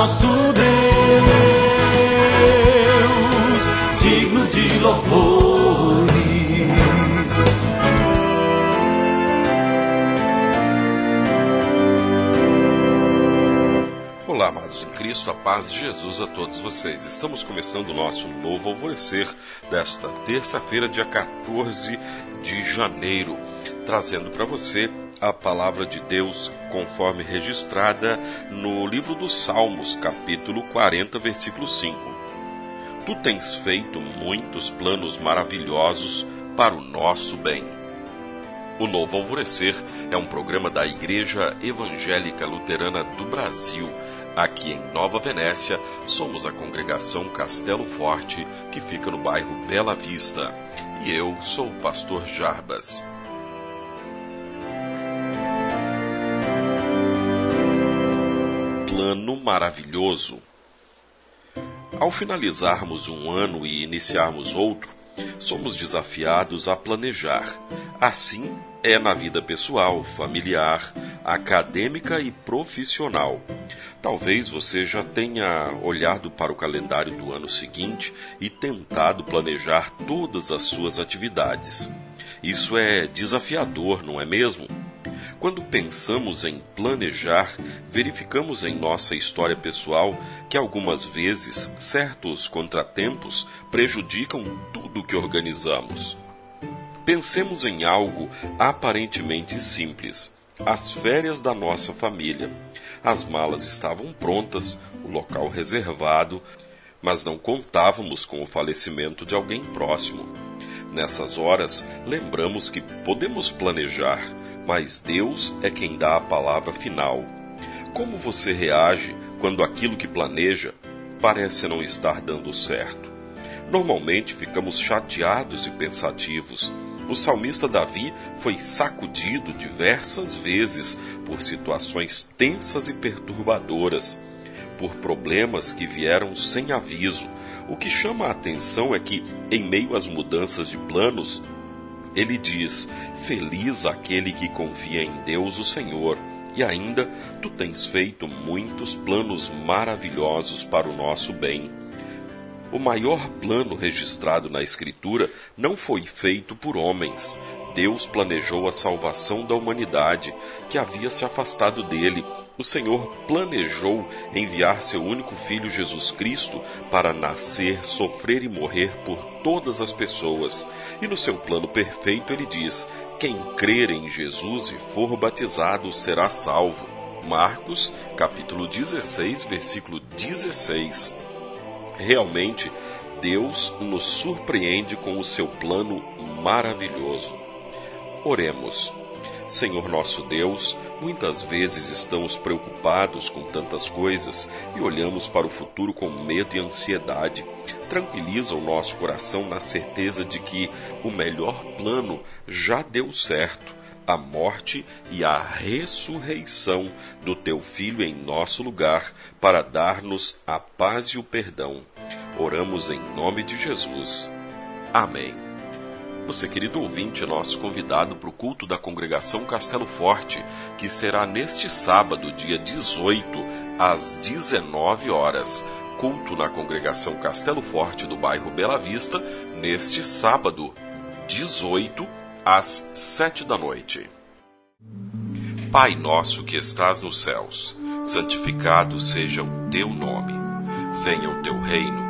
nosso Deus, digno de louvores. Olá, amados em Cristo, a paz de Jesus a todos vocês. Estamos começando o nosso novo alvorecer desta terça-feira, dia 14 de janeiro, trazendo para você a palavra de Deus conforme registrada no livro dos Salmos, capítulo 40, versículo 5. Tu tens feito muitos planos maravilhosos para o nosso bem. O Novo Alvorecer é um programa da Igreja Evangélica Luterana do Brasil. Aqui em Nova Venécia, somos a congregação Castelo Forte, que fica no bairro Bela Vista. E eu sou o pastor Jarbas. Plano maravilhoso. Ao finalizarmos um ano e iniciarmos outro, somos desafiados a planejar. Assim é na vida pessoal, familiar, acadêmica e profissional. Talvez você já tenha olhado para o calendário do ano seguinte e tentado planejar todas as suas atividades. Isso é desafiador, não é mesmo? Quando pensamos em planejar, verificamos em nossa história pessoal que algumas vezes certos contratempos prejudicam tudo que organizamos. Pensemos em algo aparentemente simples: as férias da nossa família. As malas estavam prontas, o local reservado, mas não contávamos com o falecimento de alguém próximo. Nessas horas, lembramos que podemos planejar, mas Deus é quem dá a palavra final. Como você reage quando aquilo que planeja parece não estar dando certo? Normalmente ficamos chateados e pensativos. O salmista Davi foi sacudido diversas vezes por situações tensas e perturbadoras, por problemas que vieram sem aviso. O que chama a atenção é que, em meio às mudanças de planos, ele diz: Feliz aquele que confia em Deus, o Senhor. E ainda, tu tens feito muitos planos maravilhosos para o nosso bem. O maior plano registrado na Escritura não foi feito por homens. Deus planejou a salvação da humanidade, que havia se afastado dele. O Senhor planejou enviar seu único filho Jesus Cristo para nascer, sofrer e morrer por todas as pessoas. E no seu plano perfeito ele diz: quem crer em Jesus e for batizado será salvo. Marcos, capítulo 16, versículo 16. Realmente, Deus nos surpreende com o seu plano maravilhoso. Oremos. Senhor nosso Deus, muitas vezes estamos preocupados com tantas coisas e olhamos para o futuro com medo e ansiedade. Tranquiliza o nosso coração na certeza de que o melhor plano já deu certo a morte e a ressurreição do teu Filho em nosso lugar, para dar-nos a paz e o perdão. Oramos em nome de Jesus. Amém. Você, querido ouvinte, nosso convidado para o culto da congregação Castelo Forte, que será neste sábado, dia 18, às 19 horas. Culto na congregação Castelo Forte do bairro Bela Vista, neste sábado, 18, às 7 da noite. Pai nosso que estás nos céus, santificado seja o teu nome. Venha o teu reino